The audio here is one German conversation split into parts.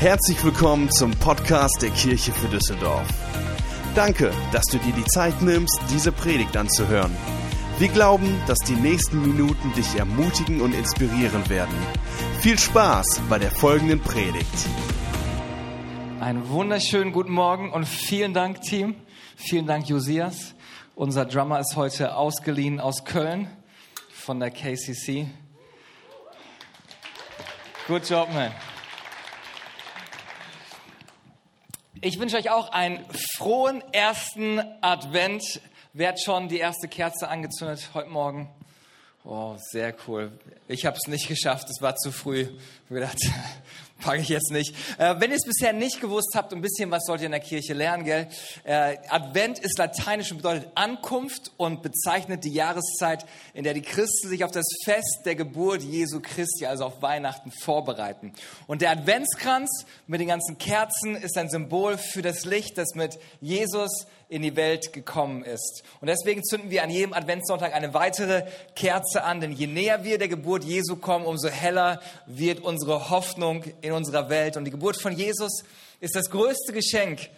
Herzlich willkommen zum Podcast der Kirche für Düsseldorf. Danke, dass du dir die Zeit nimmst, diese Predigt anzuhören. Wir glauben, dass die nächsten Minuten dich ermutigen und inspirieren werden. Viel Spaß bei der folgenden Predigt. Einen wunderschönen guten Morgen und vielen Dank, Team. Vielen Dank, Josias. Unser Drummer ist heute ausgeliehen aus Köln von der KCC. Good job, man. Ich wünsche euch auch einen frohen ersten Advent. Wer hat schon die erste Kerze angezündet heute Morgen? Oh, sehr cool. Ich habe es nicht geschafft, es war zu früh. Ich habe gedacht, packe ich jetzt nicht. Äh, wenn ihr es bisher nicht gewusst habt, ein bisschen was sollt ihr in der Kirche lernen, gell? Äh, Advent ist lateinisch und bedeutet Ankunft und bezeichnet die Jahreszeit, in der die Christen sich auf das Fest der Geburt Jesu Christi, also auf Weihnachten, vorbereiten. Und der Adventskranz mit den ganzen Kerzen ist ein Symbol für das Licht, das mit Jesus in die Welt gekommen ist. Und deswegen zünden wir an jedem Adventssonntag eine weitere Kerze an, denn je näher wir der Geburt Jesu kommen, umso heller wird unsere Hoffnung in unserer Welt. Und die Geburt von Jesus ist das größte Geschenk,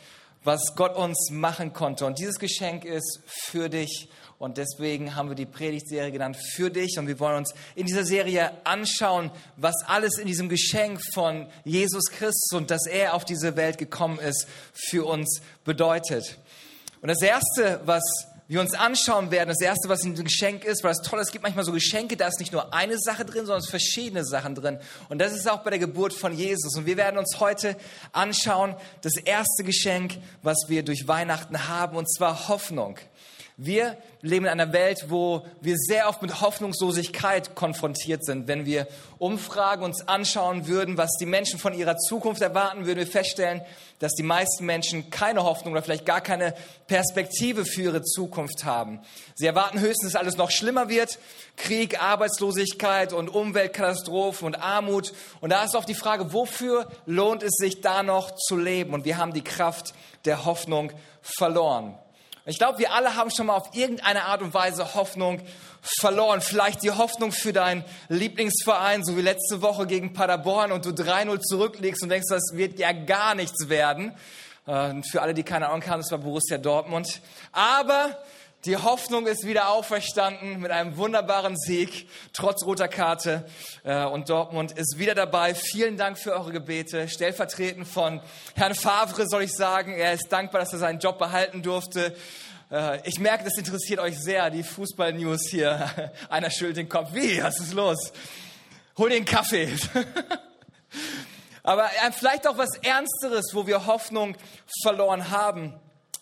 was Gott uns machen konnte. Und dieses Geschenk ist für dich. Und deswegen haben wir die Predigtserie genannt für dich. Und wir wollen uns in dieser Serie anschauen, was alles in diesem Geschenk von Jesus Christus und dass er auf diese Welt gekommen ist, für uns bedeutet. Und das Erste, was wir uns anschauen werden, das Erste, was ein Geschenk ist, weil das Tolle ist, es gibt manchmal so Geschenke, da ist nicht nur eine Sache drin, sondern es sind verschiedene Sachen drin. Und das ist auch bei der Geburt von Jesus. Und wir werden uns heute anschauen, das erste Geschenk, was wir durch Weihnachten haben, und zwar Hoffnung. Wir leben in einer Welt, wo wir sehr oft mit Hoffnungslosigkeit konfrontiert sind. Wenn wir Umfragen uns anschauen würden, was die Menschen von ihrer Zukunft erwarten, würden wir feststellen, dass die meisten Menschen keine Hoffnung oder vielleicht gar keine Perspektive für ihre Zukunft haben. Sie erwarten höchstens, dass alles noch schlimmer wird. Krieg, Arbeitslosigkeit und Umweltkatastrophen und Armut. Und da ist auch die Frage, wofür lohnt es sich da noch zu leben? Und wir haben die Kraft der Hoffnung verloren. Ich glaube, wir alle haben schon mal auf irgendeine Art und Weise Hoffnung verloren. Vielleicht die Hoffnung für deinen Lieblingsverein, so wie letzte Woche gegen Paderborn und du 3-0 zurücklegst und denkst, das wird ja gar nichts werden. Äh, für alle, die keine Ahnung haben, das war Borussia Dortmund. Aber die Hoffnung ist wieder auferstanden mit einem wunderbaren Sieg, trotz roter Karte. Äh, und Dortmund ist wieder dabei. Vielen Dank für eure Gebete. Stellvertretend von Herrn Favre soll ich sagen, er ist dankbar, dass er seinen Job behalten durfte. Äh, ich merke, das interessiert euch sehr, die Fußball-News hier. Einer schüttelt den Kopf. Wie? Was ist los? Hol den Kaffee. Aber äh, vielleicht auch was Ernsteres, wo wir Hoffnung verloren haben.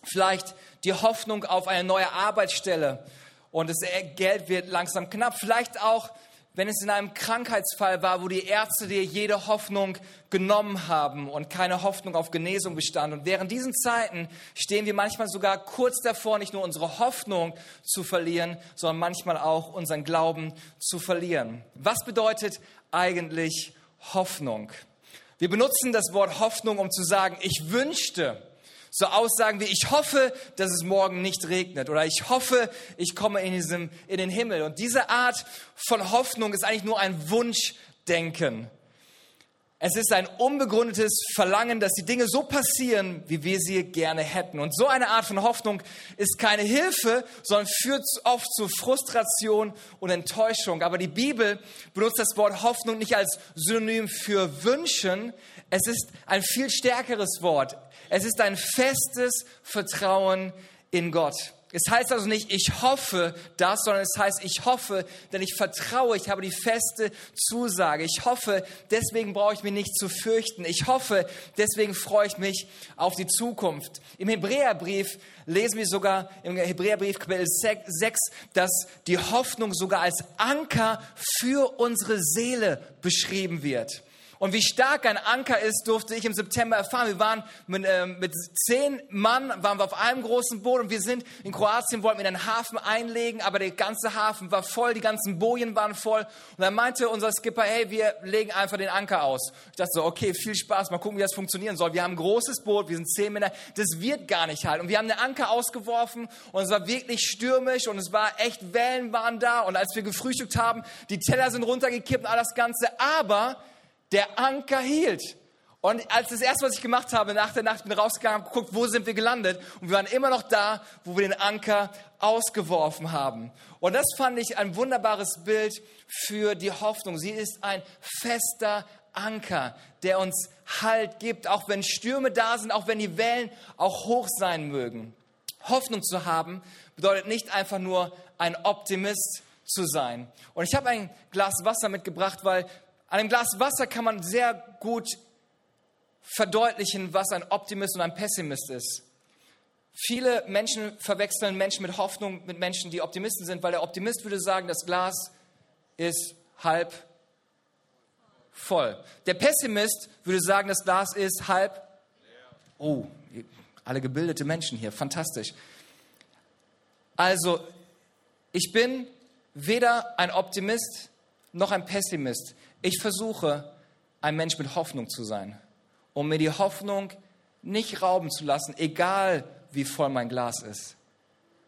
Vielleicht die Hoffnung auf eine neue Arbeitsstelle und das Geld wird langsam knapp. Vielleicht auch, wenn es in einem Krankheitsfall war, wo die Ärzte dir jede Hoffnung genommen haben und keine Hoffnung auf Genesung bestand. Und während diesen Zeiten stehen wir manchmal sogar kurz davor, nicht nur unsere Hoffnung zu verlieren, sondern manchmal auch unseren Glauben zu verlieren. Was bedeutet eigentlich Hoffnung? Wir benutzen das Wort Hoffnung, um zu sagen, ich wünschte, so Aussagen wie, ich hoffe, dass es morgen nicht regnet oder ich hoffe, ich komme in, diesem, in den Himmel. Und diese Art von Hoffnung ist eigentlich nur ein Wunschdenken. Es ist ein unbegründetes Verlangen, dass die Dinge so passieren, wie wir sie gerne hätten. Und so eine Art von Hoffnung ist keine Hilfe, sondern führt oft zu Frustration und Enttäuschung. Aber die Bibel benutzt das Wort Hoffnung nicht als Synonym für Wünschen. Es ist ein viel stärkeres Wort. Es ist ein festes Vertrauen in Gott. Es heißt also nicht, ich hoffe das, sondern es heißt, ich hoffe, denn ich vertraue, ich habe die feste Zusage. Ich hoffe, deswegen brauche ich mich nicht zu fürchten. Ich hoffe, deswegen freue ich mich auf die Zukunft. Im Hebräerbrief lesen wir sogar, im Hebräerbrief Kapitel 6, dass die Hoffnung sogar als Anker für unsere Seele beschrieben wird. Und wie stark ein Anker ist, durfte ich im September erfahren. Wir waren mit, äh, mit zehn Mann, waren wir auf einem großen Boot und wir sind in Kroatien, wollten wir in einen Hafen einlegen, aber der ganze Hafen war voll, die ganzen Bojen waren voll. Und dann meinte unser Skipper, hey, wir legen einfach den Anker aus. Ich dachte so, okay, viel Spaß, mal gucken, wie das funktionieren soll. Wir haben ein großes Boot, wir sind zehn Männer, das wird gar nicht halten. Und wir haben den Anker ausgeworfen und es war wirklich stürmisch und es war echt, Wellen waren da. Und als wir gefrühstückt haben, die Teller sind runtergekippt und all das Ganze. Aber der Anker hielt. Und als das erste, was ich gemacht habe, nach der Nacht bin rausgegangen, habe geguckt, wo sind wir gelandet? Und wir waren immer noch da, wo wir den Anker ausgeworfen haben. Und das fand ich ein wunderbares Bild für die Hoffnung. Sie ist ein fester Anker, der uns Halt gibt, auch wenn Stürme da sind, auch wenn die Wellen auch hoch sein mögen. Hoffnung zu haben bedeutet nicht einfach nur ein Optimist zu sein. Und ich habe ein Glas Wasser mitgebracht, weil an einem Glas Wasser kann man sehr gut verdeutlichen, was ein Optimist und ein Pessimist ist. Viele Menschen verwechseln Menschen mit Hoffnung mit Menschen, die Optimisten sind, weil der Optimist würde sagen, das Glas ist halb voll. Der Pessimist würde sagen, das Glas ist halb. Oh, alle gebildete Menschen hier, fantastisch. Also, ich bin weder ein Optimist noch ein Pessimist. Ich versuche, ein Mensch mit Hoffnung zu sein, um mir die Hoffnung nicht rauben zu lassen, egal wie voll mein Glas ist.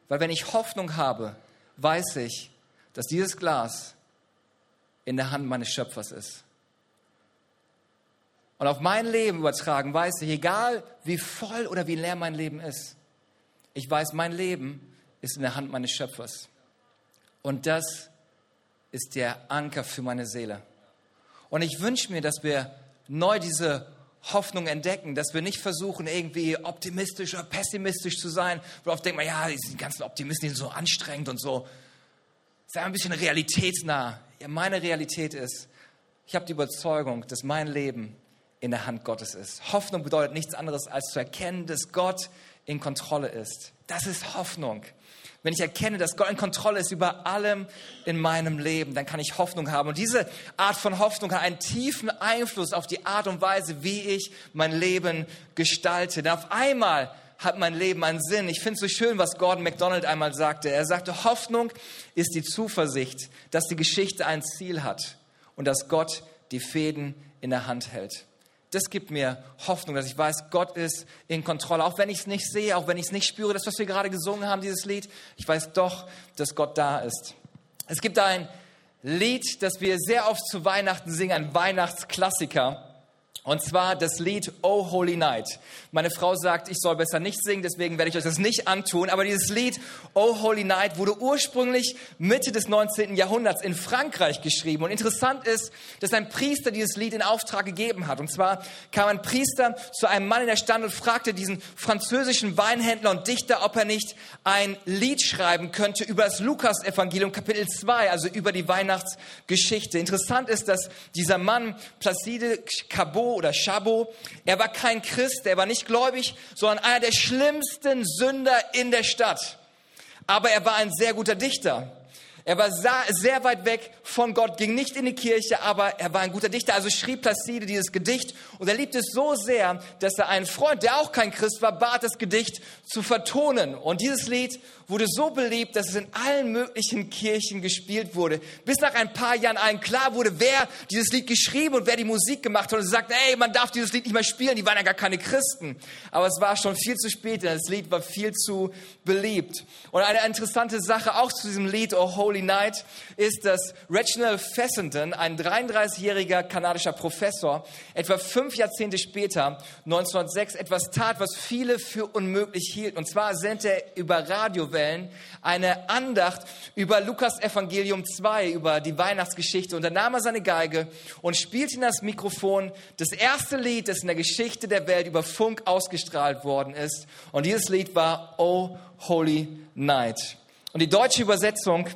Weil wenn ich Hoffnung habe, weiß ich, dass dieses Glas in der Hand meines Schöpfers ist. Und auf mein Leben übertragen weiß ich, egal wie voll oder wie leer mein Leben ist, ich weiß, mein Leben ist in der Hand meines Schöpfers. Und das ist der Anker für meine Seele. Und ich wünsche mir, dass wir neu diese Hoffnung entdecken, dass wir nicht versuchen, irgendwie optimistisch oder pessimistisch zu sein, wo oft denkt man, ja, die ganzen Optimisten sind so anstrengend und so. Sei ein bisschen realitätsnah. Ja, meine Realität ist, ich habe die Überzeugung, dass mein Leben in der Hand Gottes ist. Hoffnung bedeutet nichts anderes, als zu erkennen, dass Gott in Kontrolle ist. Das ist Hoffnung. Wenn ich erkenne, dass Gott in Kontrolle ist über allem in meinem Leben, dann kann ich Hoffnung haben. Und diese Art von Hoffnung hat einen tiefen Einfluss auf die Art und Weise, wie ich mein Leben gestalte. Denn auf einmal hat mein Leben einen Sinn. Ich finde es so schön, was Gordon MacDonald einmal sagte. Er sagte, Hoffnung ist die Zuversicht, dass die Geschichte ein Ziel hat und dass Gott die Fäden in der Hand hält das gibt mir Hoffnung, dass ich weiß, Gott ist in Kontrolle. Auch wenn ich es nicht sehe, auch wenn ich es nicht spüre, das, was wir gerade gesungen haben, dieses Lied, ich weiß doch, dass Gott da ist. Es gibt ein Lied, das wir sehr oft zu Weihnachten singen, ein Weihnachtsklassiker. Und zwar das Lied Oh Holy Night. Meine Frau sagt, ich soll besser nicht singen, deswegen werde ich euch das nicht antun. Aber dieses Lied Oh Holy Night wurde ursprünglich Mitte des 19. Jahrhunderts in Frankreich geschrieben. Und interessant ist, dass ein Priester dieses Lied in Auftrag gegeben hat. Und zwar kam ein Priester zu einem Mann in der Stand und fragte diesen französischen Weinhändler und Dichter, ob er nicht ein Lied schreiben könnte über das Lukas-Evangelium Kapitel 2, also über die Weihnachtsgeschichte. Interessant ist, dass dieser Mann Placide Cabot oder Schabo. Er war kein Christ, er war nicht gläubig, sondern einer der schlimmsten Sünder in der Stadt. Aber er war ein sehr guter Dichter. Er war sehr weit weg von Gott, ging nicht in die Kirche, aber er war ein guter Dichter. Also schrieb Placide dieses Gedicht und er liebte es so sehr, dass er einen Freund, der auch kein Christ war, bat, das Gedicht zu vertonen. Und dieses Lied wurde so beliebt, dass es in allen möglichen Kirchen gespielt wurde. Bis nach ein paar Jahren allen klar wurde, wer dieses Lied geschrieben und wer die Musik gemacht hat. Und sie sagten, ey, man darf dieses Lied nicht mehr spielen, die waren ja gar keine Christen. Aber es war schon viel zu spät, denn das Lied war viel zu beliebt. Und eine interessante Sache auch zu diesem Lied, Oh Holy Night, ist, dass Reginald Fessenden, ein 33-jähriger kanadischer Professor, etwa fünf Jahrzehnte später, 1906, etwas tat, was viele für unmöglich hielten. Und zwar sendete er über Radiowellen eine Andacht über Lukas Evangelium 2, über die Weihnachtsgeschichte. Und dann nahm er seine Geige und spielte in das Mikrofon das erste Lied, das in der Geschichte der Welt über Funk ausgestrahlt worden ist. Und dieses Lied war Oh Holy Night. Und die deutsche Übersetzung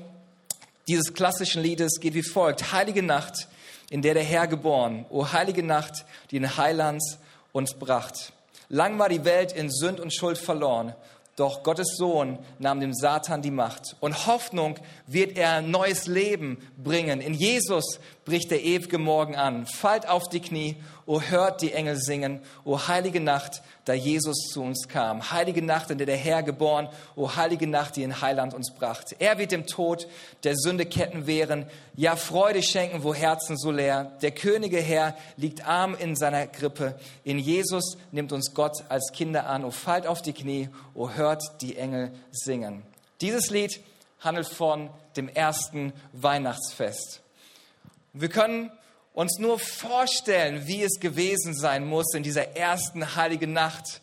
dieses klassischen Liedes geht wie folgt. Heilige Nacht, in der der Herr geboren. O heilige Nacht, die in Heilands uns bracht. Lang war die Welt in Sünd und Schuld verloren. Doch Gottes Sohn nahm dem Satan die Macht. Und Hoffnung wird er neues Leben bringen. In Jesus bricht der ewige Morgen an. Fallt auf die Knie, o hört die Engel singen, o heilige Nacht, da Jesus zu uns kam. Heilige Nacht, in der der Herr geboren, o heilige Nacht, die in Heiland uns brachte. Er wird dem Tod der Sünde Ketten wehren, ja Freude schenken, wo Herzen so leer. Der Könige Herr liegt arm in seiner Grippe. In Jesus nimmt uns Gott als Kinder an. O fallt auf die Knie, o hört die Engel singen. Dieses Lied handelt von dem ersten Weihnachtsfest. Wir können uns nur vorstellen, wie es gewesen sein muss in dieser ersten heiligen Nacht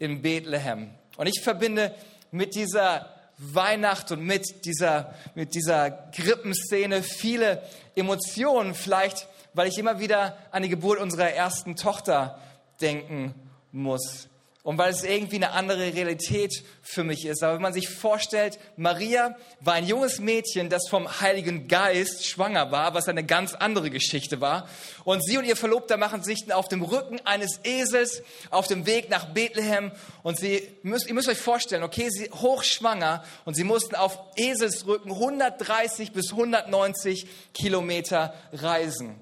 in Bethlehem. Und ich verbinde mit dieser Weihnacht und mit dieser, mit dieser Krippenszene viele Emotionen, vielleicht weil ich immer wieder an die Geburt unserer ersten Tochter denken muss und weil es irgendwie eine andere Realität für mich ist. Aber wenn man sich vorstellt, Maria war ein junges Mädchen, das vom Heiligen Geist schwanger war, was eine ganz andere Geschichte war. Und sie und ihr Verlobter machen sich auf dem Rücken eines Esels auf dem Weg nach Bethlehem. Und sie müsst, ihr müsst euch vorstellen, okay, sie hochschwanger und sie mussten auf Eselsrücken 130 bis 190 Kilometer reisen.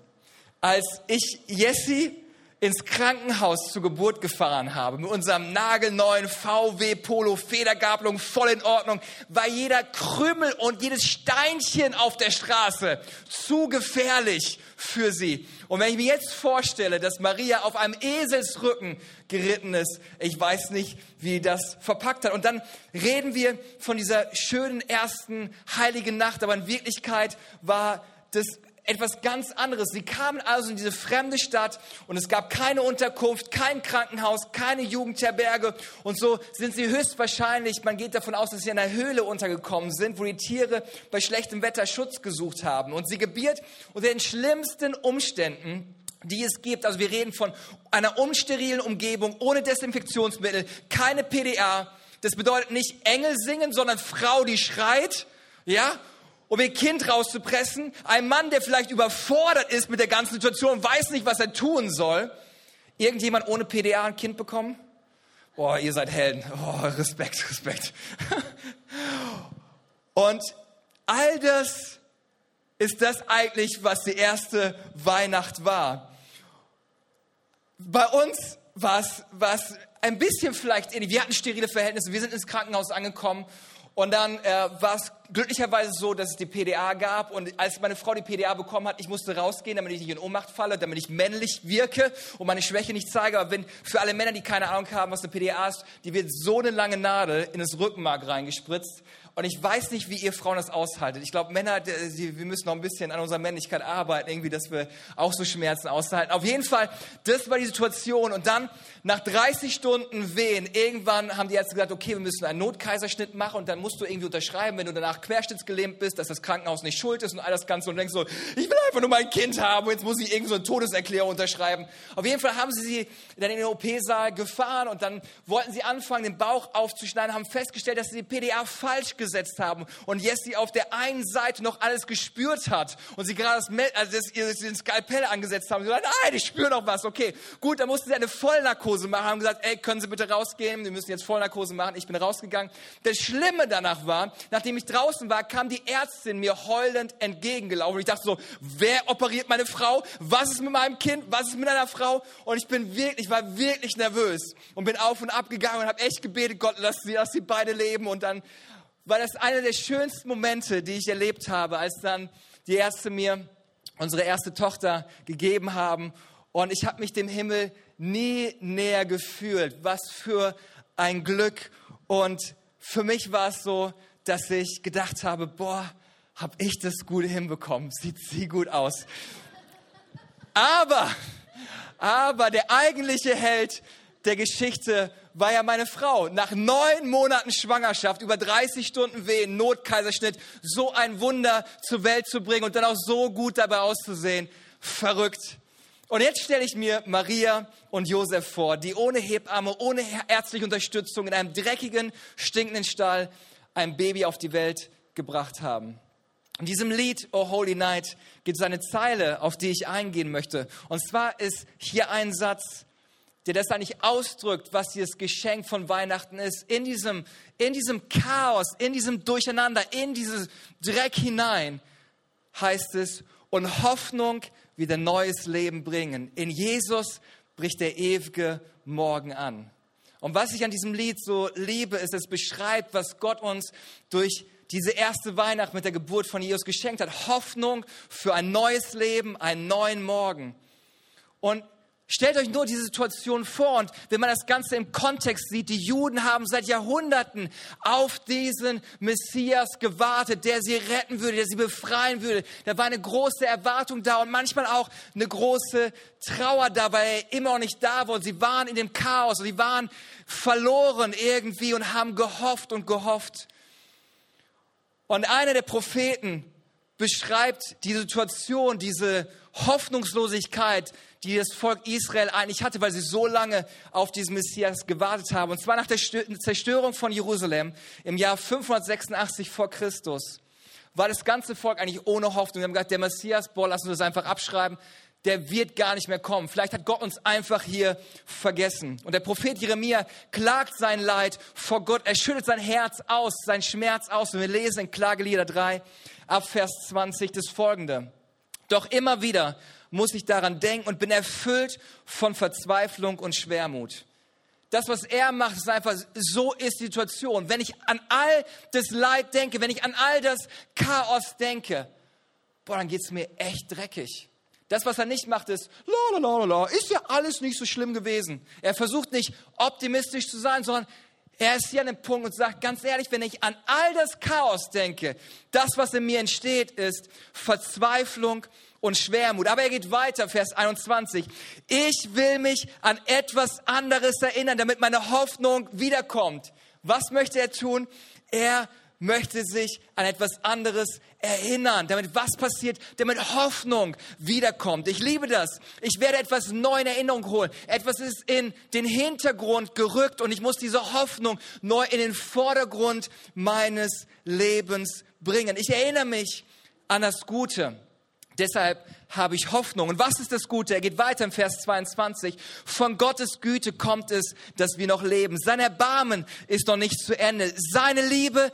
Als ich Jessie ins Krankenhaus zur Geburt gefahren habe, mit unserem nagelneuen VW Polo Federgabelung voll in Ordnung, war jeder Krümmel und jedes Steinchen auf der Straße zu gefährlich für sie. Und wenn ich mir jetzt vorstelle, dass Maria auf einem Eselsrücken geritten ist, ich weiß nicht, wie das verpackt hat. Und dann reden wir von dieser schönen ersten heiligen Nacht, aber in Wirklichkeit war das etwas ganz anderes. Sie kamen also in diese fremde Stadt und es gab keine Unterkunft, kein Krankenhaus, keine Jugendherberge und so sind sie höchstwahrscheinlich, man geht davon aus, dass sie in einer Höhle untergekommen sind, wo die Tiere bei schlechtem Wetter Schutz gesucht haben und sie gebiert unter den schlimmsten Umständen die es gibt. Also wir reden von einer unsterilen Umgebung, ohne Desinfektionsmittel, keine PDA. Das bedeutet nicht Engel singen, sondern Frau, die schreit, ja, um ihr Kind rauszupressen. Ein Mann, der vielleicht überfordert ist mit der ganzen Situation, weiß nicht, was er tun soll. Irgendjemand ohne PDA ein Kind bekommen? Boah, ihr seid Helden. Oh, Respekt, Respekt. Und all das ist das eigentlich, was die erste Weihnacht war. Bei uns war es ein bisschen vielleicht ähnlich. Wir hatten sterile Verhältnisse. Wir sind ins Krankenhaus angekommen und dann äh, war es glücklicherweise so, dass es die PDA gab. Und als meine Frau die PDA bekommen hat, ich musste rausgehen, damit ich nicht in Ohnmacht falle, damit ich männlich wirke und meine Schwäche nicht zeige. Aber wenn für alle Männer, die keine Ahnung haben, was eine PDA ist, die wird so eine lange Nadel in das Rückenmark reingespritzt. Und ich weiß nicht, wie ihr Frauen das aushaltet. Ich glaube, Männer, die, wir müssen noch ein bisschen an unserer Männlichkeit arbeiten, irgendwie, dass wir auch so Schmerzen aushalten. Auf jeden Fall, das war die Situation. Und dann, nach 30 Stunden Wehen, irgendwann haben die Ärzte gesagt, okay, wir müssen einen Notkaiserschnitt machen und dann musst du irgendwie unterschreiben, wenn du danach querschnittsgelähmt bist, dass das Krankenhaus nicht schuld ist und all das Ganze. Und denkst so, ich will einfach nur mein Kind haben, jetzt muss ich irgendwie so eine Todeserklärung unterschreiben. Auf jeden Fall haben sie sie dann in den OP-Saal gefahren und dann wollten sie anfangen, den Bauch aufzuschneiden, haben festgestellt, dass sie die PDA falsch gesetzt haben und Jessie auf der einen Seite noch alles gespürt hat und sie gerade das, also das, den Skalpell angesetzt haben. Sie gesagt, nein, ich spüre noch was. Okay, gut, dann mussten sie eine Vollnarkose machen, haben gesagt, ey, können Sie bitte rausgehen? Wir müssen jetzt Vollnarkose machen. Ich bin rausgegangen. Das Schlimme danach war, nachdem ich draußen war, kam die Ärztin mir heulend entgegengelaufen. Ich dachte so, wer operiert meine Frau? Was ist mit meinem Kind? Was ist mit einer Frau? Und ich bin wirklich, war wirklich nervös und bin auf und ab gegangen und habe echt gebetet, Gott, lass sie, lass sie beide leben. Und dann war das einer der schönsten Momente, die ich erlebt habe, als dann die Ärzte mir unsere erste Tochter gegeben haben. Und ich habe mich dem Himmel nie näher gefühlt. Was für ein Glück. Und für mich war es so, dass ich gedacht habe, boah, habe ich das gut hinbekommen. Sieht sie gut aus. Aber, aber der eigentliche Held der Geschichte war ja meine Frau. Nach neun Monaten Schwangerschaft, über 30 Stunden Wehen, Notkaiserschnitt, so ein Wunder zur Welt zu bringen und dann auch so gut dabei auszusehen. Verrückt. Und jetzt stelle ich mir Maria und Josef vor, die ohne Hebamme, ohne ärztliche Unterstützung in einem dreckigen, stinkenden Stall ein Baby auf die Welt gebracht haben. In diesem Lied, Oh Holy Night, gibt es eine Zeile, auf die ich eingehen möchte. Und zwar ist hier ein Satz, der das eigentlich ausdrückt, was dieses Geschenk von Weihnachten ist. In diesem, in diesem Chaos, in diesem Durcheinander, in dieses Dreck hinein heißt es, und Hoffnung wieder neues Leben bringen. In Jesus bricht der ewige Morgen an. Und was ich an diesem Lied so liebe, ist, es beschreibt, was Gott uns durch diese erste Weihnacht mit der Geburt von Jesus geschenkt hat. Hoffnung für ein neues Leben, einen neuen Morgen. Und Stellt euch nur diese Situation vor und wenn man das Ganze im Kontext sieht, die Juden haben seit Jahrhunderten auf diesen Messias gewartet, der sie retten würde, der sie befreien würde. Da war eine große Erwartung da und manchmal auch eine große Trauer da, weil er immer noch nicht da war. Und sie waren in dem Chaos, sie waren verloren irgendwie und haben gehofft und gehofft. Und einer der Propheten beschreibt die Situation, diese Hoffnungslosigkeit, die das Volk Israel eigentlich hatte, weil sie so lange auf diesen Messias gewartet haben. Und zwar nach der Zerstörung von Jerusalem im Jahr 586 vor Christus war das ganze Volk eigentlich ohne Hoffnung. Wir haben gesagt, der Messias, boah, lass uns das einfach abschreiben. Der wird gar nicht mehr kommen. Vielleicht hat Gott uns einfach hier vergessen. Und der Prophet Jeremia klagt sein Leid vor Gott. Er schüttet sein Herz aus, sein Schmerz aus. Und wir lesen in Klagelieder 3 ab Vers 20 das folgende. Doch immer wieder muss ich daran denken und bin erfüllt von Verzweiflung und Schwermut. Das, was er macht, ist einfach, so ist die Situation. Wenn ich an all das Leid denke, wenn ich an all das Chaos denke, boah, dann geht's mir echt dreckig. Das, was er nicht macht, ist, la, la, la, la, ist ja alles nicht so schlimm gewesen. Er versucht nicht optimistisch zu sein, sondern er ist hier an dem Punkt und sagt, ganz ehrlich, wenn ich an all das Chaos denke, das, was in mir entsteht, ist Verzweiflung und Schwermut. Aber er geht weiter, Vers 21. Ich will mich an etwas anderes erinnern, damit meine Hoffnung wiederkommt. Was möchte er tun? Er möchte sich an etwas anderes erinnern, damit was passiert, damit Hoffnung wiederkommt. Ich liebe das. Ich werde etwas neu in Erinnerung holen. Etwas ist in den Hintergrund gerückt und ich muss diese Hoffnung neu in den Vordergrund meines Lebens bringen. Ich erinnere mich an das Gute. Deshalb habe ich Hoffnung. Und was ist das Gute? Er geht weiter im Vers 22. Von Gottes Güte kommt es, dass wir noch leben. Sein Erbarmen ist noch nicht zu Ende. Seine Liebe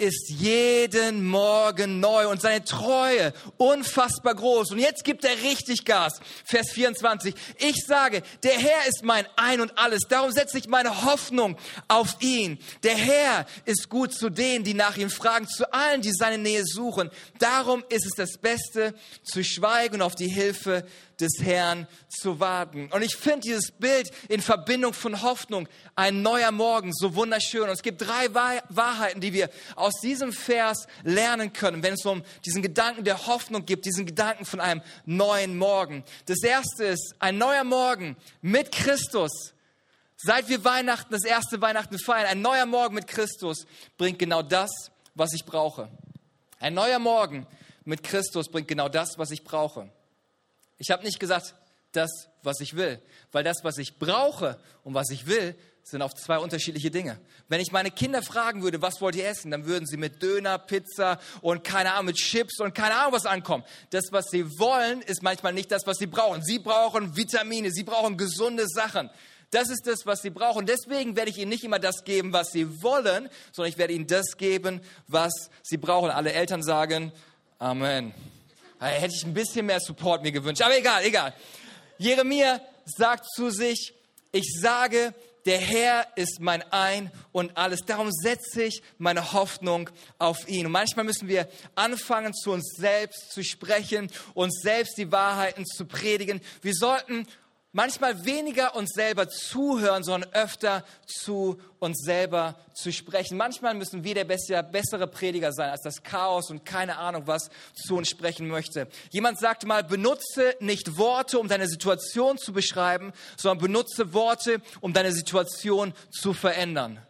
ist jeden Morgen neu und seine Treue unfassbar groß. Und jetzt gibt er richtig Gas. Vers 24. Ich sage, der Herr ist mein Ein und Alles. Darum setze ich meine Hoffnung auf ihn. Der Herr ist gut zu denen, die nach ihm fragen, zu allen, die seine Nähe suchen. Darum ist es das Beste, zu schweigen und auf die Hilfe des Herrn zu warten. Und ich finde dieses Bild in Verbindung von Hoffnung, ein neuer Morgen, so wunderschön. Und es gibt drei Wahrheiten, die wir aus diesem Vers lernen können, wenn es um diesen Gedanken der Hoffnung gibt, diesen Gedanken von einem neuen Morgen. Das erste ist, ein neuer Morgen mit Christus. Seit wir Weihnachten, das erste Weihnachten feiern, ein neuer Morgen mit Christus bringt genau das, was ich brauche. Ein neuer Morgen mit Christus bringt genau das, was ich brauche. Ich habe nicht gesagt, das, was ich will, weil das, was ich brauche und was ich will, sind auf zwei unterschiedliche Dinge. Wenn ich meine Kinder fragen würde, was wollt ihr essen, dann würden sie mit Döner, Pizza und keine Ahnung, mit Chips und keine Ahnung was ankommen. Das, was sie wollen, ist manchmal nicht das, was sie brauchen. Sie brauchen Vitamine, sie brauchen gesunde Sachen. Das ist das, was sie brauchen. Deswegen werde ich ihnen nicht immer das geben, was sie wollen, sondern ich werde ihnen das geben, was sie brauchen. Alle Eltern sagen Amen. Hätte ich ein bisschen mehr Support mir gewünscht. Aber egal, egal. Jeremia sagt zu sich, ich sage, der Herr ist mein Ein und alles. Darum setze ich meine Hoffnung auf ihn. Und manchmal müssen wir anfangen, zu uns selbst zu sprechen, uns selbst die Wahrheiten zu predigen. Wir sollten manchmal weniger uns selber zuhören, sondern öfter zu uns selber zu sprechen. Manchmal müssen wir der bessere Prediger sein als das Chaos und keine Ahnung, was zu uns sprechen möchte. Jemand sagte mal, benutze nicht Worte, um deine Situation zu beschreiben, sondern benutze Worte, um deine Situation zu verändern.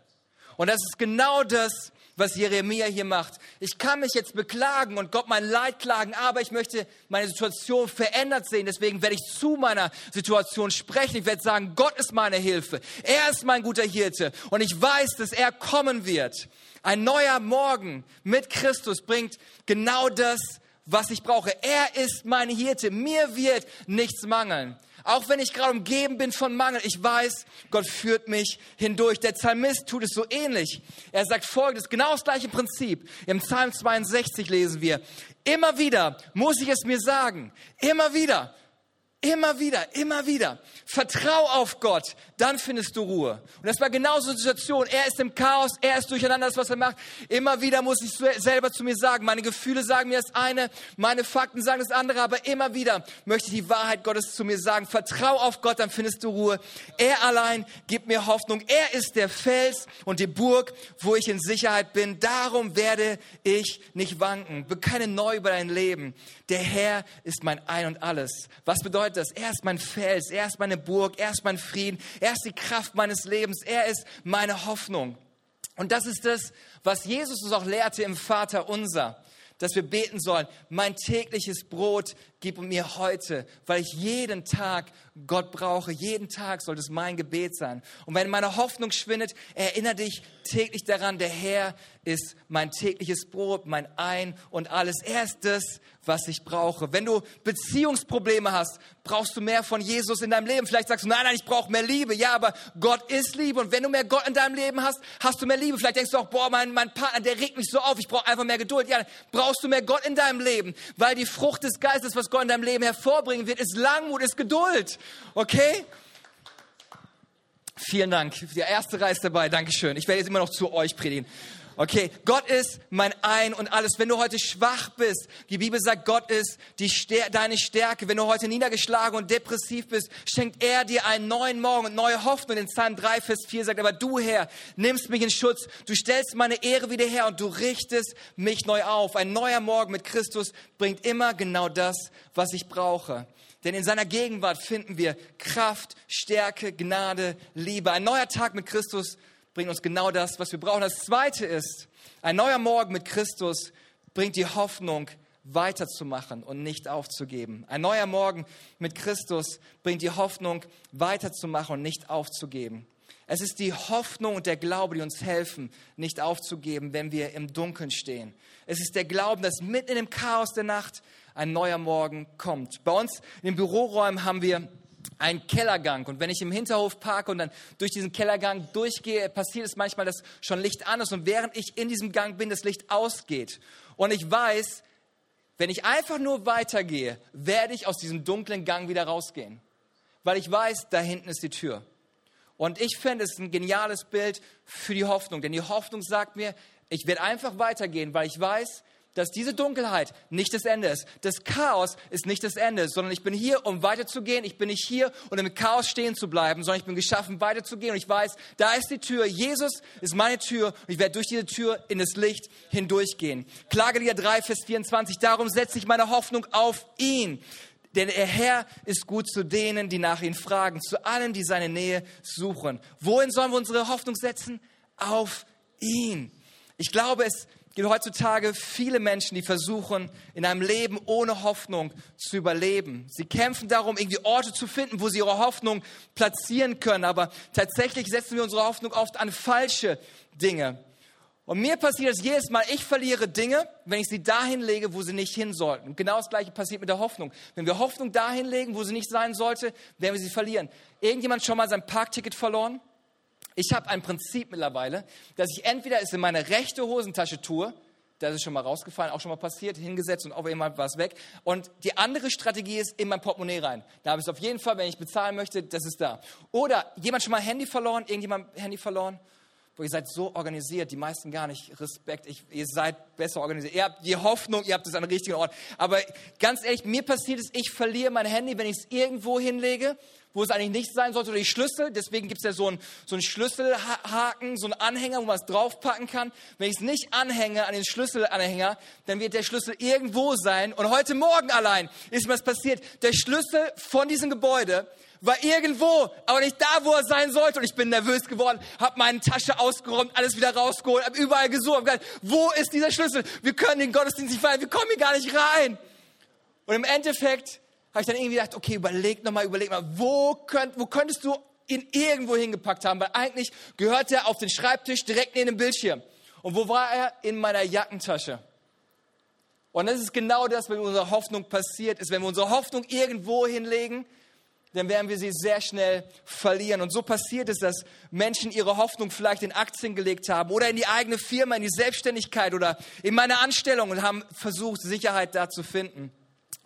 Und das ist genau das, was Jeremia hier macht. Ich kann mich jetzt beklagen und Gott mein Leid klagen, aber ich möchte meine Situation verändert sehen. Deswegen werde ich zu meiner Situation sprechen. Ich werde sagen, Gott ist meine Hilfe. Er ist mein guter Hirte und ich weiß, dass er kommen wird. Ein neuer Morgen mit Christus bringt genau das, was ich brauche. Er ist mein Hirte. Mir wird nichts mangeln. Auch wenn ich gerade umgeben bin von Mangel, ich weiß, Gott führt mich hindurch. Der Psalmist tut es so ähnlich. Er sagt folgendes, genau das gleiche Prinzip. Im Psalm 62 lesen wir, immer wieder muss ich es mir sagen, immer wieder. Immer wieder, immer wieder. Vertrau auf Gott, dann findest du Ruhe. Und das war genauso eine Situation. Er ist im Chaos, er ist durcheinander, das, was er macht. Immer wieder muss ich selber zu mir sagen, meine Gefühle sagen mir das eine, meine Fakten sagen das andere, aber immer wieder möchte ich die Wahrheit Gottes zu mir sagen. Vertrau auf Gott, dann findest du Ruhe. Er allein gibt mir Hoffnung. Er ist der Fels und die Burg, wo ich in Sicherheit bin. Darum werde ich nicht wanken. Bekenne neu über dein Leben. Der Herr ist mein Ein und Alles. Was bedeutet das? Er ist mein Fels, er ist meine Burg, er ist mein Frieden, er ist die Kraft meines Lebens, er ist meine Hoffnung. Und das ist das, was Jesus uns auch lehrte im Vater unser, dass wir beten sollen, mein tägliches Brot gib mir heute, weil ich jeden Tag Gott brauche. Jeden Tag soll das mein Gebet sein. Und wenn meine Hoffnung schwindet, erinnere dich täglich daran, der Herr ist mein tägliches Brot, mein Ein und alles. Er ist das, was ich brauche. Wenn du Beziehungsprobleme hast, brauchst du mehr von Jesus in deinem Leben. Vielleicht sagst du, nein, nein, ich brauche mehr Liebe. Ja, aber Gott ist Liebe. Und wenn du mehr Gott in deinem Leben hast, hast du mehr Liebe. Vielleicht denkst du auch, boah, mein, mein Partner, der regt mich so auf, ich brauche einfach mehr Geduld. Ja, brauchst du mehr Gott in deinem Leben, weil die Frucht des Geistes, was Gott in deinem Leben hervorbringen wird, ist Langmut, ist Geduld. Okay? Vielen Dank. Der erste Reis dabei. Dankeschön. Ich werde jetzt immer noch zu euch predigen. Okay, Gott ist mein Ein und alles. Wenn du heute schwach bist, die Bibel sagt, Gott ist Stär deine Stärke. Wenn du heute niedergeschlagen und depressiv bist, schenkt er dir einen neuen Morgen und neue Hoffnung. In Psalm 3, Vers 4 sagt, aber du Herr, nimmst mich in Schutz. Du stellst meine Ehre wieder her und du richtest mich neu auf. Ein neuer Morgen mit Christus bringt immer genau das, was ich brauche. Denn in seiner Gegenwart finden wir Kraft, Stärke, Gnade, Liebe. Ein neuer Tag mit Christus bringt uns genau das, was wir brauchen. Das Zweite ist, ein neuer Morgen mit Christus bringt die Hoffnung, weiterzumachen und nicht aufzugeben. Ein neuer Morgen mit Christus bringt die Hoffnung, weiterzumachen und nicht aufzugeben. Es ist die Hoffnung und der Glaube, die uns helfen, nicht aufzugeben, wenn wir im Dunkeln stehen. Es ist der Glauben, dass mitten dem Chaos der Nacht ein neuer Morgen kommt. Bei uns in den Büroräumen haben wir einen Kellergang. Und wenn ich im Hinterhof parke und dann durch diesen Kellergang durchgehe, passiert es manchmal, dass schon Licht an ist und während ich in diesem Gang bin, das Licht ausgeht. Und ich weiß, wenn ich einfach nur weitergehe, werde ich aus diesem dunklen Gang wieder rausgehen. Weil ich weiß, da hinten ist die Tür. Und ich finde es ein geniales Bild für die Hoffnung. Denn die Hoffnung sagt mir, ich werde einfach weitergehen, weil ich weiß, dass diese Dunkelheit nicht das Ende ist. Das Chaos ist nicht das Ende, sondern ich bin hier, um weiterzugehen. Ich bin nicht hier, um im Chaos stehen zu bleiben, sondern ich bin geschaffen, weiterzugehen. Und ich weiß, da ist die Tür. Jesus ist meine Tür und ich werde durch diese Tür in das Licht hindurchgehen. Klagelieder 3, Vers 24. Darum setze ich meine Hoffnung auf ihn. Denn der Herr ist gut zu denen, die nach ihm fragen, zu allen, die seine Nähe suchen. Wohin sollen wir unsere Hoffnung setzen? Auf ihn. Ich glaube, es gibt heutzutage viele Menschen, die versuchen, in einem Leben ohne Hoffnung zu überleben. Sie kämpfen darum, irgendwie Orte zu finden, wo sie ihre Hoffnung platzieren können. Aber tatsächlich setzen wir unsere Hoffnung oft an falsche Dinge. Und mir passiert es jedes Mal, ich verliere Dinge, wenn ich sie dahin lege, wo sie nicht hin sollten. Genau das Gleiche passiert mit der Hoffnung. Wenn wir Hoffnung dahin legen, wo sie nicht sein sollte, werden wir sie verlieren. Irgendjemand schon mal sein Parkticket verloren? Ich habe ein Prinzip mittlerweile, dass ich entweder es in meine rechte Hosentasche tue, das ist schon mal rausgefallen, auch schon mal passiert, hingesetzt und auf einmal war es weg. Und die andere Strategie ist in mein Portemonnaie rein. Da habe ich es auf jeden Fall, wenn ich bezahlen möchte, das ist da. Oder jemand schon mal Handy verloren, irgendjemand Handy verloren? Wo ihr seid so organisiert, die meisten gar nicht. Respekt, ich, ihr seid besser organisiert. Ihr habt die Hoffnung, ihr habt es an den richtigen Ort. Aber ganz ehrlich, mir passiert es, ich verliere mein Handy, wenn ich es irgendwo hinlege wo es eigentlich nicht sein sollte, oder die Schlüssel. Deswegen gibt es ja so einen, so einen Schlüsselhaken, so einen Anhänger, wo man es draufpacken kann. Wenn ich es nicht anhänge an den Schlüsselanhänger, dann wird der Schlüssel irgendwo sein. Und heute Morgen allein ist mir was passiert. Der Schlüssel von diesem Gebäude war irgendwo, aber nicht da, wo er sein sollte. Und ich bin nervös geworden, habe meine Tasche ausgeräumt, alles wieder rausgeholt, habe überall gesucht, hab gesagt, wo ist dieser Schlüssel? Wir können den Gottesdienst nicht feiern, wir kommen hier gar nicht rein. Und im Endeffekt habe ich dann irgendwie gedacht, okay, überleg nochmal, überleg mal, wo, könnt, wo könntest du ihn irgendwo hingepackt haben? Weil eigentlich gehört er auf den Schreibtisch direkt neben dem Bildschirm. Und wo war er? In meiner Jackentasche. Und das ist genau das, was mit unserer Hoffnung passiert ist. Wenn wir unsere Hoffnung irgendwo hinlegen, dann werden wir sie sehr schnell verlieren. Und so passiert es, dass Menschen ihre Hoffnung vielleicht in Aktien gelegt haben oder in die eigene Firma, in die Selbstständigkeit oder in meine Anstellung und haben versucht, Sicherheit da zu finden.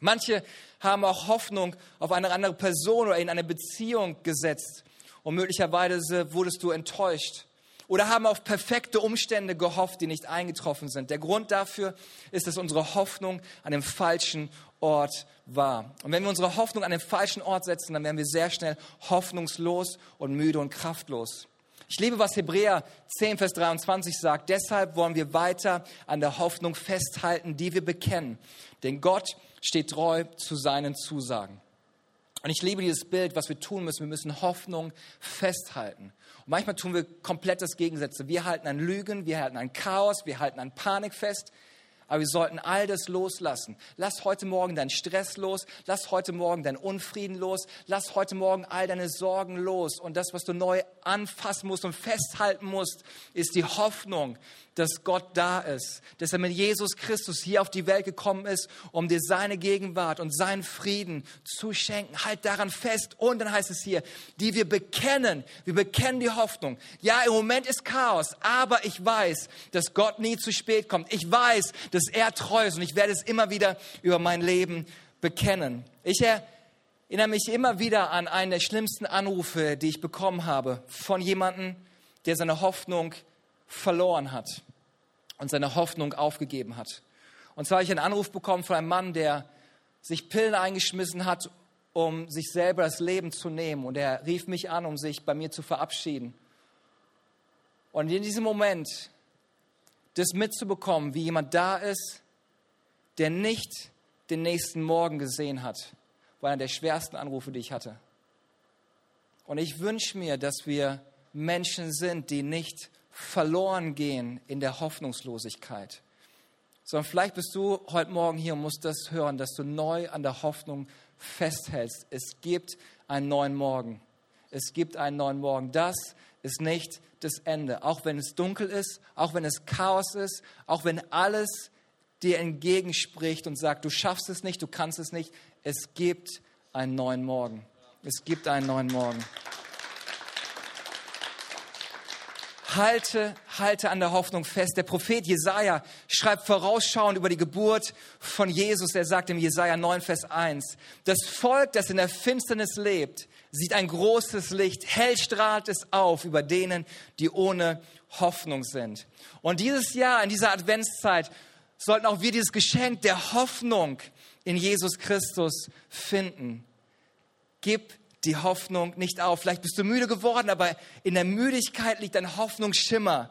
Manche haben auch Hoffnung auf eine andere Person oder in eine Beziehung gesetzt und möglicherweise wurdest du enttäuscht oder haben auf perfekte Umstände gehofft, die nicht eingetroffen sind. Der Grund dafür ist, dass unsere Hoffnung an dem falschen Ort war. Und wenn wir unsere Hoffnung an den falschen Ort setzen, dann werden wir sehr schnell hoffnungslos und müde und kraftlos. Ich liebe, was Hebräer 10, Vers 23 sagt. Deshalb wollen wir weiter an der Hoffnung festhalten, die wir bekennen. Denn Gott steht treu zu seinen Zusagen. Und ich liebe dieses Bild, was wir tun müssen. Wir müssen Hoffnung festhalten. Und manchmal tun wir komplett das Gegensätze. Wir halten an Lügen, wir halten an Chaos, wir halten an Panik fest. Aber wir sollten all das loslassen. Lass heute Morgen deinen Stress los. Lass heute Morgen deinen Unfrieden los. Lass heute Morgen all deine Sorgen los. Und das, was du neu anfassen musst und festhalten musst, ist die Hoffnung, dass Gott da ist, dass er mit Jesus Christus hier auf die Welt gekommen ist, um dir seine Gegenwart und seinen Frieden zu schenken. Halt daran fest. Und dann heißt es hier, die wir bekennen. Wir bekennen die Hoffnung. Ja, im Moment ist Chaos, aber ich weiß, dass Gott nie zu spät kommt. Ich weiß, dass er treu ist und ich werde es immer wieder über mein Leben bekennen. Ich erinnere mich immer wieder an einen der schlimmsten Anrufe, die ich bekommen habe von jemandem, der seine Hoffnung verloren hat und seine Hoffnung aufgegeben hat. Und zwar habe ich einen Anruf bekommen von einem Mann, der sich Pillen eingeschmissen hat, um sich selber das Leben zu nehmen. Und er rief mich an, um sich bei mir zu verabschieden. Und in diesem Moment, das mitzubekommen, wie jemand da ist, der nicht den nächsten Morgen gesehen hat, war einer der schwersten Anrufe, die ich hatte. Und ich wünsche mir, dass wir Menschen sind, die nicht verloren gehen in der Hoffnungslosigkeit. Sondern vielleicht bist du heute Morgen hier und musst das hören, dass du neu an der Hoffnung festhältst. Es gibt einen neuen Morgen. Es gibt einen neuen Morgen. Das ist nicht das Ende. Auch wenn es dunkel ist, auch wenn es Chaos ist, auch wenn alles dir entgegenspricht und sagt, du schaffst es nicht, du kannst es nicht. Es gibt einen neuen Morgen. Es gibt einen neuen Morgen. halte, halte an der Hoffnung fest. Der Prophet Jesaja schreibt vorausschauend über die Geburt von Jesus. Er sagt im Jesaja 9, Vers 1, das Volk, das in der Finsternis lebt, sieht ein großes Licht, hell strahlt es auf über denen, die ohne Hoffnung sind. Und dieses Jahr, in dieser Adventszeit, sollten auch wir dieses Geschenk der Hoffnung in Jesus Christus finden. Gib die Hoffnung nicht auf. Vielleicht bist du müde geworden, aber in der Müdigkeit liegt ein Hoffnungsschimmer.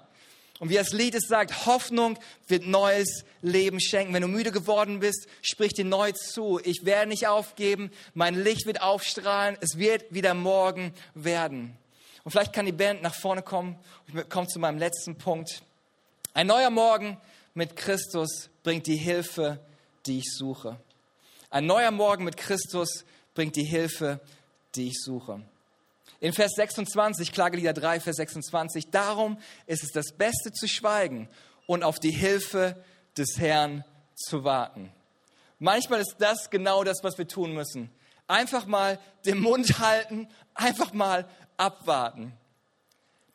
Und wie das Lied es sagt, Hoffnung wird neues Leben schenken. Wenn du müde geworden bist, sprich dir neu zu. Ich werde nicht aufgeben, mein Licht wird aufstrahlen, es wird wieder morgen werden. Und vielleicht kann die Band nach vorne kommen. Ich komme zu meinem letzten Punkt. Ein neuer Morgen mit Christus bringt die Hilfe, die ich suche. Ein neuer Morgen mit Christus bringt die Hilfe, die ich suche. In Vers 26, Klagelieder 3, Vers 26, darum ist es das Beste zu schweigen und auf die Hilfe des Herrn zu warten. Manchmal ist das genau das, was wir tun müssen. Einfach mal den Mund halten, einfach mal abwarten.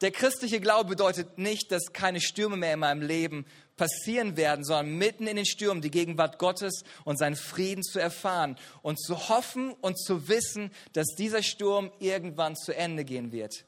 Der christliche Glaube bedeutet nicht, dass keine Stürme mehr in meinem Leben passieren werden, sondern mitten in den Stürmen die Gegenwart Gottes und seinen Frieden zu erfahren und zu hoffen und zu wissen, dass dieser Sturm irgendwann zu Ende gehen wird.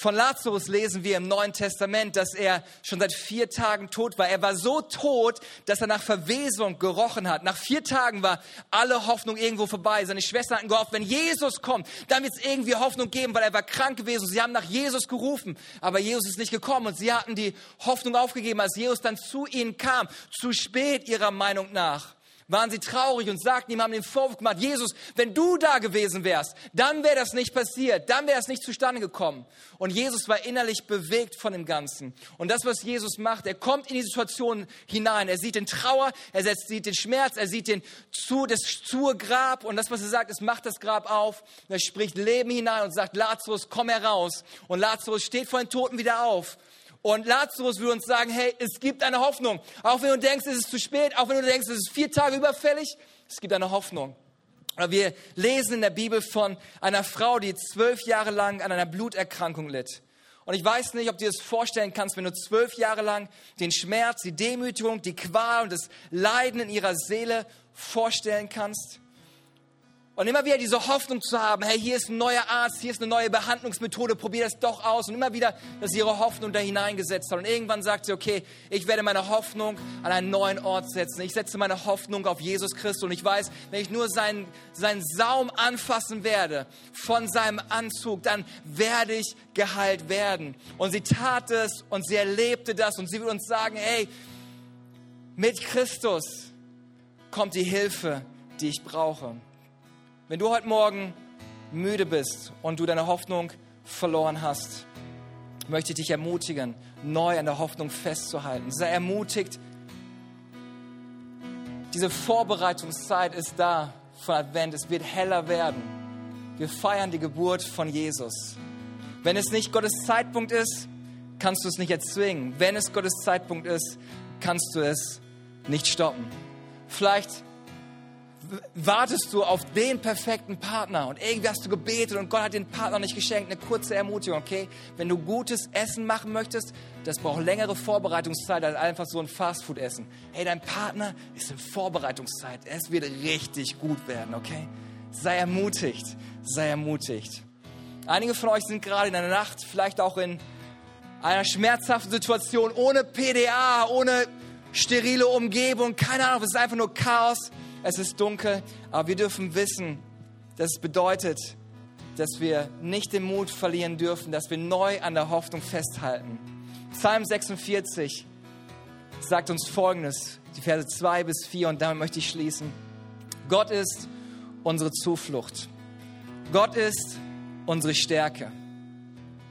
Von Lazarus lesen wir im Neuen Testament, dass er schon seit vier Tagen tot war. Er war so tot, dass er nach Verwesung gerochen hat. Nach vier Tagen war alle Hoffnung irgendwo vorbei. Seine Schwestern hatten gehofft, wenn Jesus kommt, dann wird es irgendwie Hoffnung geben, weil er war krank gewesen. Sie haben nach Jesus gerufen, aber Jesus ist nicht gekommen und sie hatten die Hoffnung aufgegeben, als Jesus dann zu ihnen kam. Zu spät ihrer Meinung nach waren sie traurig und sagten ihm, haben den Vorwurf gemacht, Jesus, wenn du da gewesen wärst, dann wäre das nicht passiert, dann wäre es nicht zustande gekommen. Und Jesus war innerlich bewegt von dem Ganzen. Und das, was Jesus macht, er kommt in die Situation hinein. Er sieht den Trauer, er sieht den Schmerz, er sieht den zu, das zur Grab. Und das, was er sagt, ist, macht das Grab auf. Er spricht Leben hinein und sagt, Lazarus, komm heraus. Und Lazarus steht vor den Toten wieder auf. Und Lazarus will uns sagen, hey, es gibt eine Hoffnung. Auch wenn du denkst, es ist zu spät, auch wenn du denkst, es ist vier Tage überfällig, es gibt eine Hoffnung. Wir lesen in der Bibel von einer Frau, die zwölf Jahre lang an einer Bluterkrankung litt. Und ich weiß nicht, ob du dir das vorstellen kannst, wenn du zwölf Jahre lang den Schmerz, die Demütigung, die Qual und das Leiden in ihrer Seele vorstellen kannst. Und immer wieder diese Hoffnung zu haben, hey, hier ist ein neuer Arzt, hier ist eine neue Behandlungsmethode, probier das doch aus. Und immer wieder, dass sie ihre Hoffnung da hineingesetzt hat. Und irgendwann sagt sie, okay, ich werde meine Hoffnung an einen neuen Ort setzen. Ich setze meine Hoffnung auf Jesus Christus. Und ich weiß, wenn ich nur seinen, seinen Saum anfassen werde von seinem Anzug, dann werde ich geheilt werden. Und sie tat es und sie erlebte das. Und sie will uns sagen, hey, mit Christus kommt die Hilfe, die ich brauche. Wenn du heute Morgen müde bist und du deine Hoffnung verloren hast, möchte ich dich ermutigen, neu an der Hoffnung festzuhalten. Sei ermutigt. Diese Vorbereitungszeit ist da von Advent. Es wird heller werden. Wir feiern die Geburt von Jesus. Wenn es nicht Gottes Zeitpunkt ist, kannst du es nicht erzwingen. Wenn es Gottes Zeitpunkt ist, kannst du es nicht stoppen. Vielleicht wartest du auf den perfekten Partner und irgendwie hast du gebetet und Gott hat den Partner nicht geschenkt. Eine kurze Ermutigung, okay? Wenn du gutes Essen machen möchtest, das braucht längere Vorbereitungszeit als einfach so ein Fastfood-Essen. Hey, dein Partner ist in Vorbereitungszeit. Es wird richtig gut werden, okay? Sei ermutigt, sei ermutigt. Einige von euch sind gerade in der Nacht, vielleicht auch in einer schmerzhaften Situation, ohne PDA, ohne sterile Umgebung, keine Ahnung, es ist einfach nur Chaos es ist dunkel, aber wir dürfen wissen, dass es bedeutet, dass wir nicht den Mut verlieren dürfen, dass wir neu an der Hoffnung festhalten. Psalm 46 sagt uns Folgendes, die Verse 2 bis 4 und damit möchte ich schließen. Gott ist unsere Zuflucht. Gott ist unsere Stärke.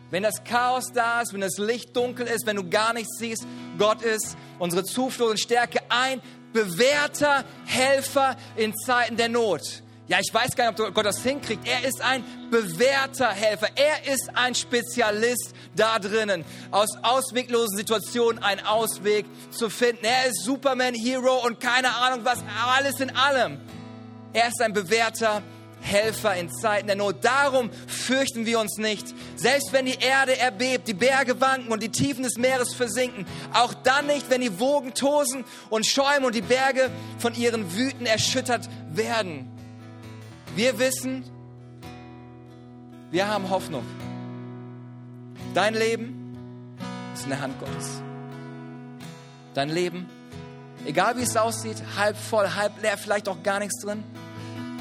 Wenn das Chaos da ist, wenn das Licht dunkel ist, wenn du gar nichts siehst, Gott ist unsere Zuflucht und Stärke, ein bewährter Helfer in Zeiten der Not. Ja, ich weiß gar nicht, ob Gott das hinkriegt. Er ist ein bewährter Helfer. Er ist ein Spezialist da drinnen, aus ausweglosen Situationen einen Ausweg zu finden. Er ist Superman, Hero und keine Ahnung was, alles in allem. Er ist ein bewährter Helfer. Helfer in Zeiten der Not. Darum fürchten wir uns nicht. Selbst wenn die Erde erbebt, die Berge wanken und die Tiefen des Meeres versinken. Auch dann nicht, wenn die Wogen tosen und schäumen und die Berge von ihren Wüten erschüttert werden. Wir wissen, wir haben Hoffnung. Dein Leben ist in der Hand Gottes. Dein Leben, egal wie es aussieht, halb voll, halb leer, vielleicht auch gar nichts drin.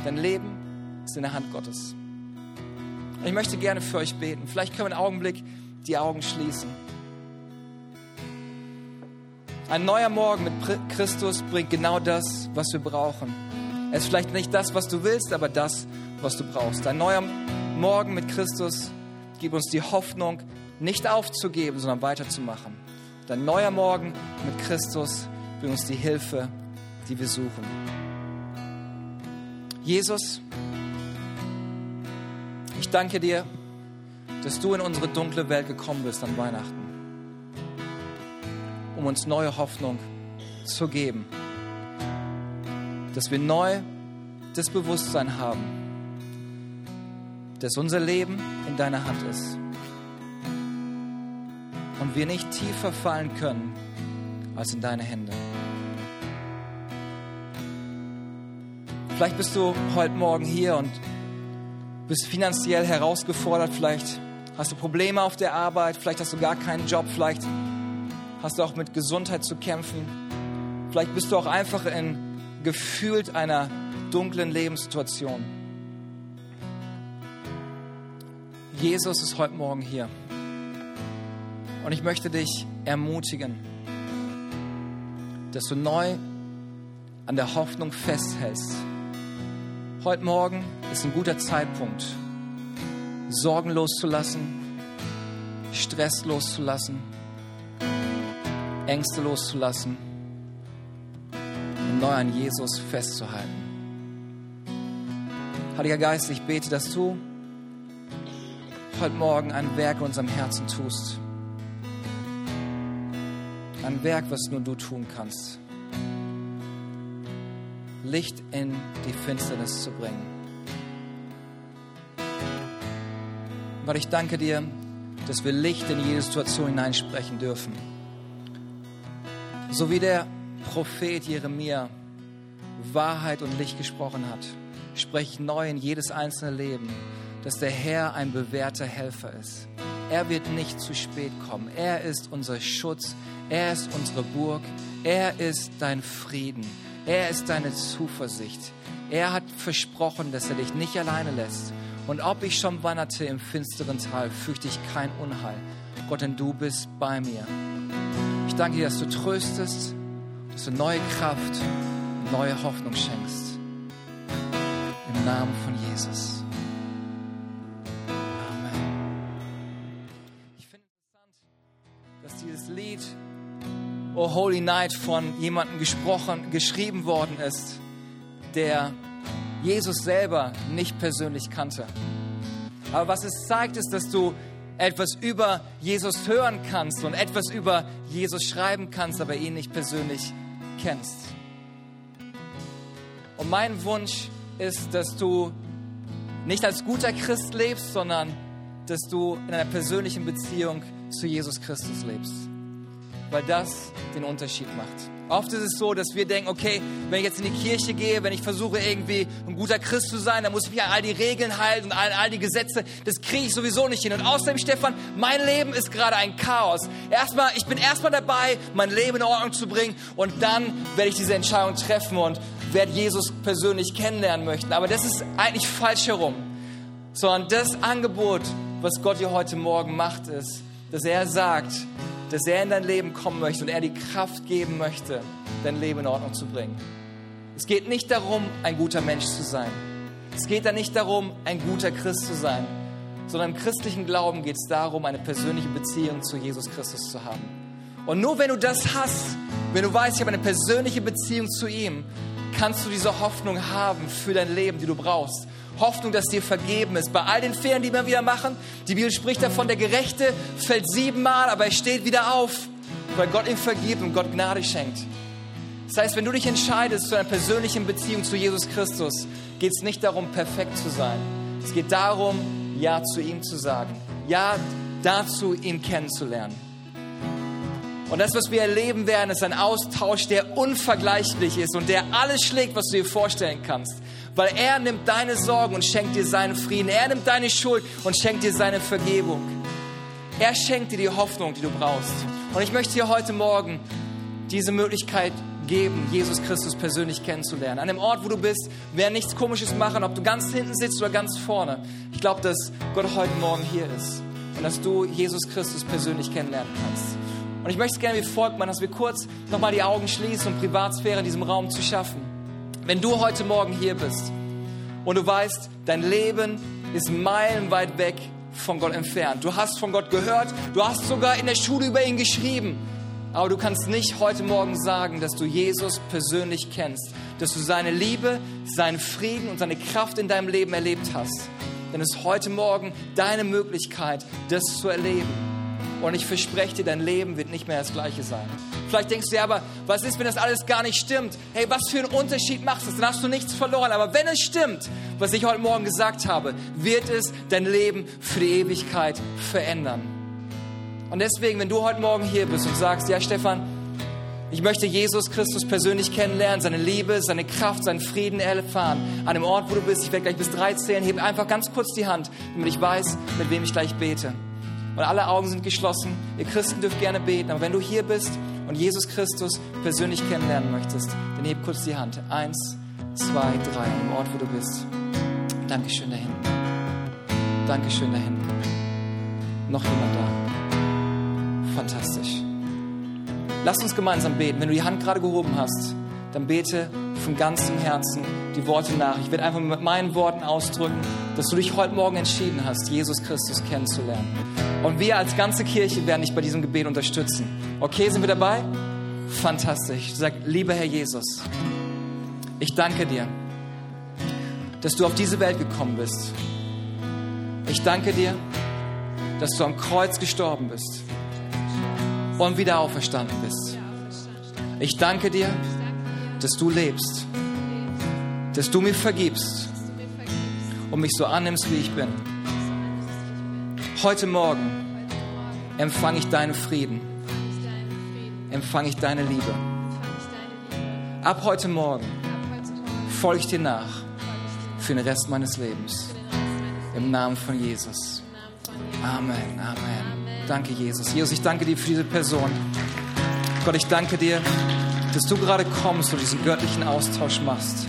Dein Leben ist in der Hand Gottes. Ich möchte gerne für euch beten. Vielleicht können wir einen Augenblick die Augen schließen. Ein neuer Morgen mit Christus bringt genau das, was wir brauchen. Es ist vielleicht nicht das, was du willst, aber das, was du brauchst. Ein neuer Morgen mit Christus gibt uns die Hoffnung, nicht aufzugeben, sondern weiterzumachen. Ein neuer Morgen mit Christus bringt uns die Hilfe, die wir suchen. Jesus, ich danke dir, dass du in unsere dunkle Welt gekommen bist an Weihnachten, um uns neue Hoffnung zu geben, dass wir neu das Bewusstsein haben, dass unser Leben in deiner Hand ist und wir nicht tiefer fallen können als in deine Hände. Vielleicht bist du heute Morgen hier und bist finanziell herausgefordert, vielleicht hast du Probleme auf der Arbeit, vielleicht hast du gar keinen Job, vielleicht hast du auch mit Gesundheit zu kämpfen, vielleicht bist du auch einfach in gefühlt einer dunklen Lebenssituation. Jesus ist heute Morgen hier. Und ich möchte dich ermutigen, dass du neu an der Hoffnung festhältst Heute Morgen ist ein guter Zeitpunkt, Sorgen loszulassen, Stress loszulassen, Ängste loszulassen und neu an Jesus festzuhalten. Heiliger Geist, ich bete, dass du heute Morgen ein Werk in unserem Herzen tust. Ein Werk, was nur du tun kannst. Licht in die Finsternis zu bringen. Weil ich danke dir, dass wir Licht in jede Situation hineinsprechen dürfen. So wie der Prophet Jeremia Wahrheit und Licht gesprochen hat, spreche ich neu in jedes einzelne Leben, dass der Herr ein bewährter Helfer ist. Er wird nicht zu spät kommen. Er ist unser Schutz. Er ist unsere Burg. Er ist dein Frieden. Er ist deine Zuversicht. Er hat versprochen, dass er dich nicht alleine lässt. Und ob ich schon wanderte im finsteren Tal, fürchte ich kein Unheil. Gott, denn du bist bei mir. Ich danke dir, dass du tröstest, dass du neue Kraft, neue Hoffnung schenkst. Im Namen von Jesus. Oh Holy Night von jemandem gesprochen, geschrieben worden ist, der Jesus selber nicht persönlich kannte. Aber was es zeigt, ist, dass du etwas über Jesus hören kannst und etwas über Jesus schreiben kannst, aber ihn nicht persönlich kennst. Und mein Wunsch ist, dass du nicht als guter Christ lebst, sondern dass du in einer persönlichen Beziehung zu Jesus Christus lebst. Weil das den Unterschied macht. Oft ist es so, dass wir denken, okay, wenn ich jetzt in die Kirche gehe, wenn ich versuche irgendwie ein guter Christ zu sein, dann muss ich mich an all die Regeln halten und all, all die Gesetze. Das kriege ich sowieso nicht hin. Und außerdem, Stefan, mein Leben ist gerade ein Chaos. Erstmal, ich bin erstmal dabei, mein Leben in Ordnung zu bringen und dann werde ich diese Entscheidung treffen und werde Jesus persönlich kennenlernen möchten. Aber das ist eigentlich falsch herum. Sondern das Angebot, was Gott dir heute Morgen macht, ist, dass er sagt, dass er in dein Leben kommen möchte und er die Kraft geben möchte, dein Leben in Ordnung zu bringen. Es geht nicht darum, ein guter Mensch zu sein. Es geht da nicht darum, ein guter Christ zu sein, sondern im christlichen Glauben geht es darum, eine persönliche Beziehung zu Jesus Christus zu haben. Und nur wenn du das hast, wenn du weißt, ich habe eine persönliche Beziehung zu ihm, kannst du diese Hoffnung haben für dein Leben, die du brauchst. Hoffnung, dass dir vergeben ist. Bei all den Fehlern, die wir wieder machen, die Bibel spricht davon, der Gerechte fällt siebenmal, aber er steht wieder auf, weil Gott ihm vergibt und Gott Gnade schenkt. Das heißt, wenn du dich entscheidest zu einer persönlichen Beziehung zu Jesus Christus, geht es nicht darum, perfekt zu sein. Es geht darum, Ja zu ihm zu sagen. Ja dazu, ihn kennenzulernen. Und das, was wir erleben werden, ist ein Austausch, der unvergleichlich ist und der alles schlägt, was du dir vorstellen kannst. Weil er nimmt deine Sorgen und schenkt dir seinen Frieden. Er nimmt deine Schuld und schenkt dir seine Vergebung. Er schenkt dir die Hoffnung, die du brauchst. Und ich möchte dir heute Morgen diese Möglichkeit geben, Jesus Christus persönlich kennenzulernen. An dem Ort, wo du bist, werden nichts Komisches machen, ob du ganz hinten sitzt oder ganz vorne. Ich glaube, dass Gott heute Morgen hier ist und dass du Jesus Christus persönlich kennenlernen kannst. Und ich möchte es gerne wie folgt machen, dass wir kurz nochmal die Augen schließen, um Privatsphäre in diesem Raum zu schaffen. Wenn du heute Morgen hier bist und du weißt, dein Leben ist meilenweit weg von Gott entfernt. Du hast von Gott gehört, du hast sogar in der Schule über ihn geschrieben. Aber du kannst nicht heute Morgen sagen, dass du Jesus persönlich kennst, dass du seine Liebe, seinen Frieden und seine Kraft in deinem Leben erlebt hast. Denn es ist heute Morgen deine Möglichkeit, das zu erleben. Und ich verspreche dir, dein Leben wird nicht mehr das gleiche sein. Vielleicht denkst du ja, aber was ist, wenn das alles gar nicht stimmt? Hey, was für einen Unterschied macht es? Dann hast du nichts verloren. Aber wenn es stimmt, was ich heute Morgen gesagt habe, wird es dein Leben für die Ewigkeit verändern. Und deswegen, wenn du heute Morgen hier bist und sagst, ja, Stefan, ich möchte Jesus Christus persönlich kennenlernen, seine Liebe, seine Kraft, seinen Frieden erfahren. An dem Ort, wo du bist, ich werde gleich bis drei zählen, heb einfach ganz kurz die Hand, damit ich weiß, mit wem ich gleich bete und alle Augen sind geschlossen. Ihr Christen dürft gerne beten, aber wenn du hier bist und Jesus Christus persönlich kennenlernen möchtest, dann heb kurz die Hand. Eins, zwei, drei, dem Ort, wo du bist. Dankeschön da hinten. Dankeschön da hinten. Noch jemand da? Fantastisch. Lass uns gemeinsam beten. Wenn du die Hand gerade gehoben hast, dann bete von ganzem Herzen die Worte nach. Ich werde einfach mit meinen Worten ausdrücken, dass du dich heute Morgen entschieden hast, Jesus Christus kennenzulernen. Und wir als ganze Kirche werden dich bei diesem Gebet unterstützen. Okay, sind wir dabei? Fantastisch. Sag, lieber Herr Jesus, ich danke dir, dass du auf diese Welt gekommen bist. Ich danke dir, dass du am Kreuz gestorben bist und wieder auferstanden bist. Ich danke dir, dass du lebst, dass du mir vergibst und mich so annimmst, wie ich bin. Heute Morgen empfange ich deinen Frieden, empfange ich deine Liebe. Ab heute Morgen folge ich dir nach für den Rest meines Lebens. Im Namen von Jesus. Amen, Amen. Danke, Jesus. Jesus, ich danke dir für diese Person. Gott, ich danke dir, dass du gerade kommst und diesen göttlichen Austausch machst.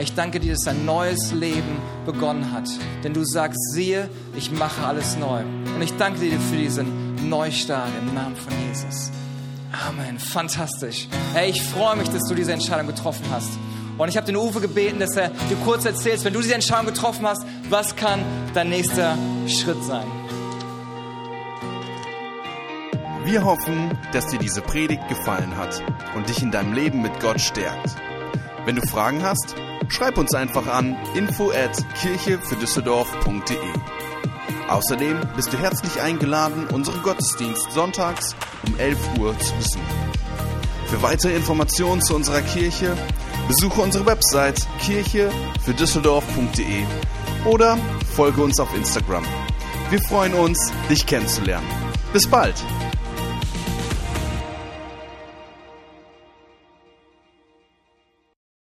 Ich danke dir, dass ein neues Leben begonnen hat. Denn du sagst, siehe, ich mache alles neu. Und ich danke dir für diesen Neustart im Namen von Jesus. Amen. Fantastisch. Hey, ich freue mich, dass du diese Entscheidung getroffen hast. Und ich habe den Uwe gebeten, dass er dir kurz erzählt, wenn du diese Entscheidung getroffen hast, was kann dein nächster Schritt sein? Wir hoffen, dass dir diese Predigt gefallen hat und dich in deinem Leben mit Gott stärkt. Wenn du Fragen hast, schreib uns einfach an info at kirchefürdüsseldorf.de. Außerdem bist du herzlich eingeladen, unseren Gottesdienst sonntags um 11 Uhr zu besuchen. Für weitere Informationen zu unserer Kirche besuche unsere Website kirchefürdüsseldorf.de oder folge uns auf Instagram. Wir freuen uns, dich kennenzulernen. Bis bald!